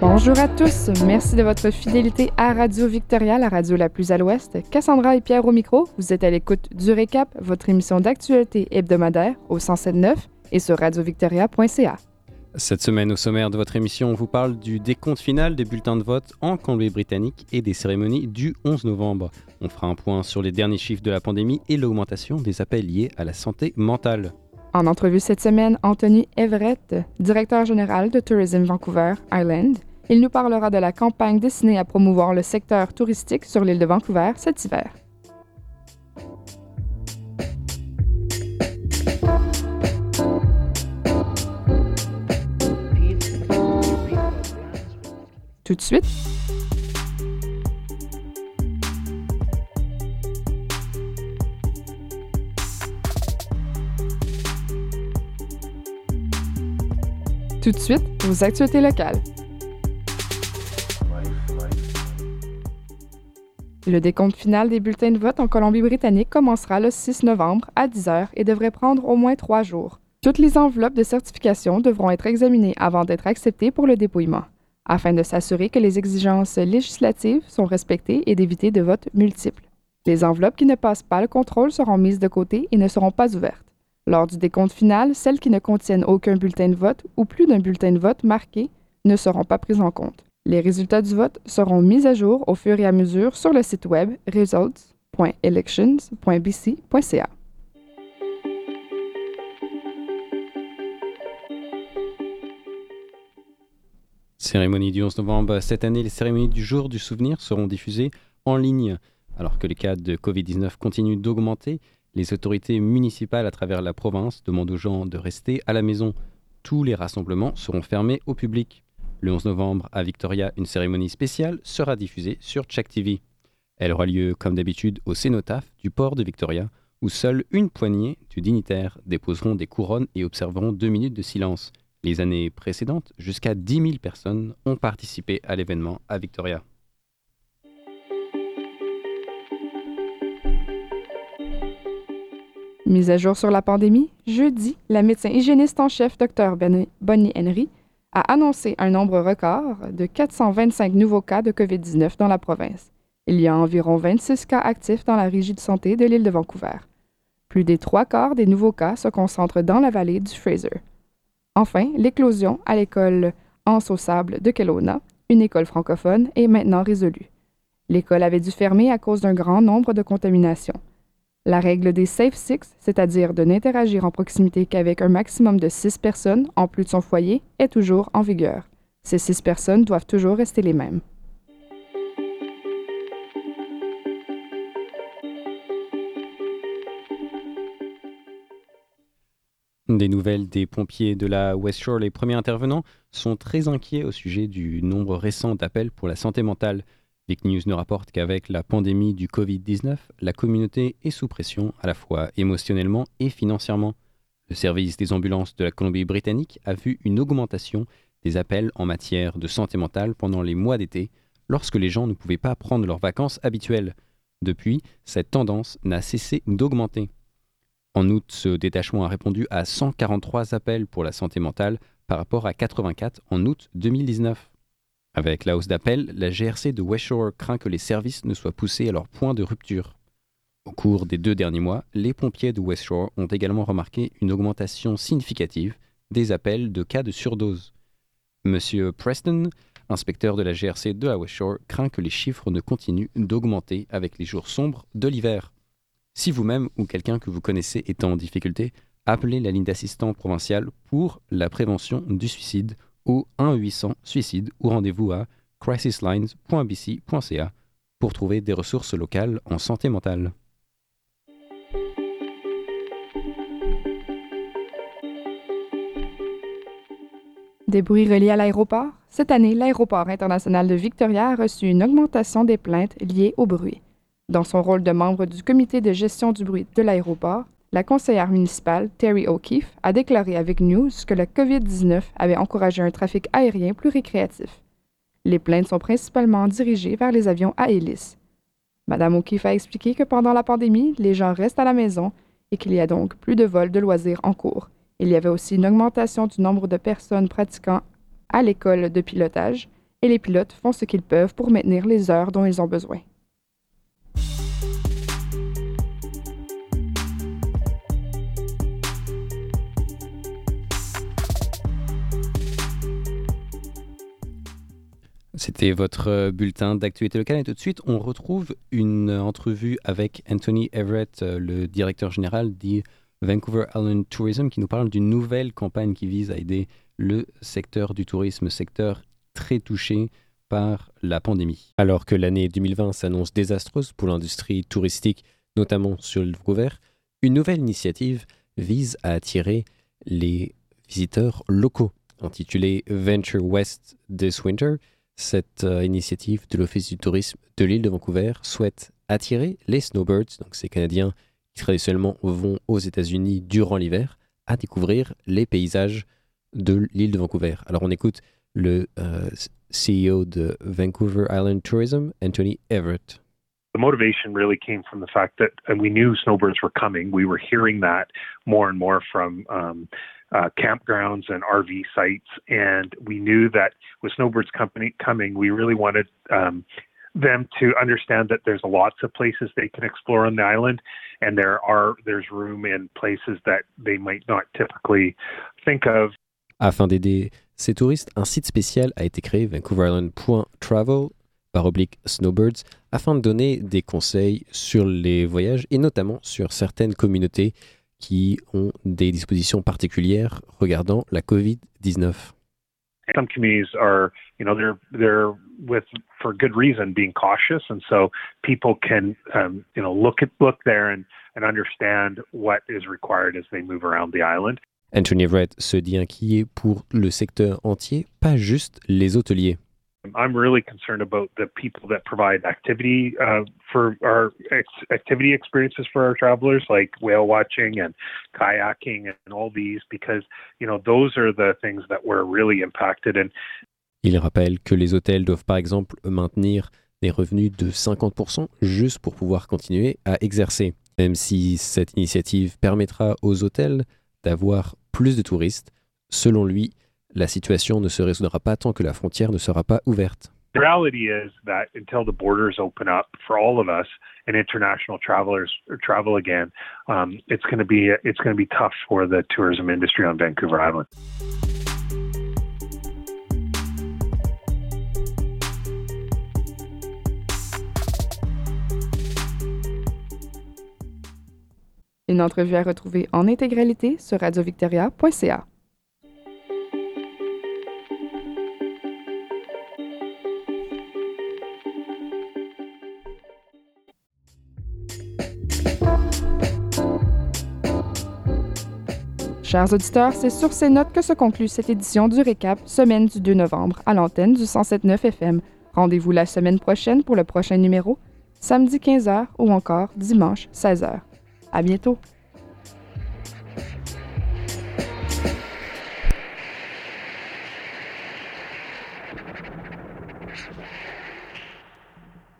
Bonjour à tous, merci de votre fidélité à Radio Victoria, la radio la plus à l'ouest. Cassandra et Pierre au micro, vous êtes à l'écoute du Récap, votre émission d'actualité hebdomadaire au 107.9 et sur radiovictoria.ca. Cette semaine, au sommaire de votre émission, on vous parle du décompte final des bulletins de vote en Colombie-Britannique et des cérémonies du 11 novembre. On fera un point sur les derniers chiffres de la pandémie et l'augmentation des appels liés à la santé mentale. En entrevue cette semaine, Anthony Everett, directeur général de Tourism Vancouver Island, il nous parlera de la campagne destinée à promouvoir le secteur touristique sur l'île de Vancouver cet hiver. Tout de suite, Tout de suite, vos actualités locales. Le décompte final des bulletins de vote en Colombie-Britannique commencera le 6 novembre à 10 h et devrait prendre au moins trois jours. Toutes les enveloppes de certification devront être examinées avant d'être acceptées pour le dépouillement, afin de s'assurer que les exigences législatives sont respectées et d'éviter de votes multiples. Les enveloppes qui ne passent pas le contrôle seront mises de côté et ne seront pas ouvertes. Lors du décompte final, celles qui ne contiennent aucun bulletin de vote ou plus d'un bulletin de vote marqué ne seront pas prises en compte. Les résultats du vote seront mis à jour au fur et à mesure sur le site web results.elections.bc.ca. Cérémonie du 11 novembre. Cette année, les cérémonies du jour du souvenir seront diffusées en ligne. Alors que les cas de Covid-19 continuent d'augmenter, les autorités municipales à travers la province demandent aux gens de rester à la maison. Tous les rassemblements seront fermés au public. Le 11 novembre, à Victoria, une cérémonie spéciale sera diffusée sur Check TV. Elle aura lieu, comme d'habitude, au cénotaphe du port de Victoria, où seule une poignée de dignitaires déposeront des couronnes et observeront deux minutes de silence. Les années précédentes, jusqu'à 10 000 personnes ont participé à l'événement à Victoria. Mise à jour sur la pandémie, jeudi, la médecin hygiéniste en chef, Dr. Bonnie Henry, a annoncé un nombre record de 425 nouveaux cas de COVID-19 dans la province. Il y a environ 26 cas actifs dans la régie de santé de l'île de Vancouver. Plus des trois quarts des nouveaux cas se concentrent dans la vallée du Fraser. Enfin, l'éclosion à l'école Anse au Sable de Kelowna, une école francophone, est maintenant résolue. L'école avait dû fermer à cause d'un grand nombre de contaminations. La règle des Safe Six, c'est-à-dire de n'interagir en proximité qu'avec un maximum de six personnes en plus de son foyer, est toujours en vigueur. Ces six personnes doivent toujours rester les mêmes. Des nouvelles des pompiers de la West Shore, les premiers intervenants sont très inquiets au sujet du nombre récent d'appels pour la santé mentale. News nous rapporte qu'avec la pandémie du Covid-19, la communauté est sous pression à la fois émotionnellement et financièrement. Le service des ambulances de la Colombie-Britannique a vu une augmentation des appels en matière de santé mentale pendant les mois d'été, lorsque les gens ne pouvaient pas prendre leurs vacances habituelles. Depuis, cette tendance n'a cessé d'augmenter. En août, ce détachement a répondu à 143 appels pour la santé mentale par rapport à 84 en août 2019. Avec la hausse d'appel, la GRC de West Shore craint que les services ne soient poussés à leur point de rupture. Au cours des deux derniers mois, les pompiers de West Shore ont également remarqué une augmentation significative des appels de cas de surdose. Monsieur Preston, inspecteur de la GRC de la West Shore, craint que les chiffres ne continuent d'augmenter avec les jours sombres de l'hiver. Si vous-même ou quelqu'un que vous connaissez est en difficulté, appelez la ligne d'assistance provinciale pour la prévention du suicide au 1-800 suicide ou rendez-vous à crisislines.bc.ca pour trouver des ressources locales en santé mentale. Des bruits reliés à l'aéroport? Cette année, l'aéroport international de Victoria a reçu une augmentation des plaintes liées au bruit. Dans son rôle de membre du comité de gestion du bruit de l'aéroport, la conseillère municipale, Terry O'Keefe, a déclaré avec News que la COVID-19 avait encouragé un trafic aérien plus récréatif. Les plaintes sont principalement dirigées vers les avions à hélice. Madame O'Keefe a expliqué que pendant la pandémie, les gens restent à la maison et qu'il y a donc plus de vols de loisirs en cours. Il y avait aussi une augmentation du nombre de personnes pratiquant à l'école de pilotage et les pilotes font ce qu'ils peuvent pour maintenir les heures dont ils ont besoin. C'était votre euh, bulletin d'actualité locale et tout de suite on retrouve une entrevue avec Anthony Everett, euh, le directeur général du Vancouver Island Tourism, qui nous parle d'une nouvelle campagne qui vise à aider le secteur du tourisme, secteur très touché par la pandémie. Alors que l'année 2020 s'annonce désastreuse pour l'industrie touristique, notamment sur le Vancouver, une nouvelle initiative vise à attirer les visiteurs locaux, intitulée Venture West This Winter, cette euh, initiative de l'Office du tourisme de l'île de Vancouver souhaite attirer les snowbirds, donc ces Canadiens qui traditionnellement vont aux États-Unis durant l'hiver, à découvrir les paysages de l'île de Vancouver. Alors on écoute le euh, CEO de Vancouver Island Tourism, Anthony Everett. the motivation really came from the fact that and we knew snowbirds were coming. We were hearing that more and more from um, uh, campgrounds and RV sites, and we knew that with snowbirds company coming, we really wanted um, them to understand that there's lots of places they can explore on the island, and there are there's room in places that they might not typically think of. Afin d'aider ces touristes, un site spécial a été créé, vancouverisland.travel, par oblique Snowbirds, afin de donner des conseils sur les voyages et notamment sur certaines communautés qui ont des dispositions particulières regardant la COVID-19. Some communities are, you know, they're they're with for good reason being cautious, and so people can, um, you know, look at look there and and understand what is required as they move around the island. Anthony Everett se dit inquiet pour le secteur entier, pas juste les hôteliers. I'm really concerned about the people that provide activity uh, for our ex- activity experiences for our travelers, like whale watching and kayaking and all these, because you know those are the things that were really impacted. And Il rappelle que les hôtels doivent par exemple maintenir des revenus de 50% juste pour pouvoir continuer à exercer. Même si cette initiative permettra aux hôtels d'avoir plus de touristes, selon lui, la situation ne se résoudra pas tant que la frontière ne sera pas ouverte. the reality is that until the borders open up for all of us and international travelers travel again, um, it's going to be it's going to be tough for the tourism industry on Vancouver Island. Une entrevue à retrouver en intégralité sur radiovictoria.ca. Chers auditeurs, c'est sur ces notes que se conclut cette édition du Récap, semaine du 2 novembre, à l'antenne du 107.9 FM. Rendez-vous la semaine prochaine pour le prochain numéro, samedi 15h ou encore dimanche 16h. À bientôt!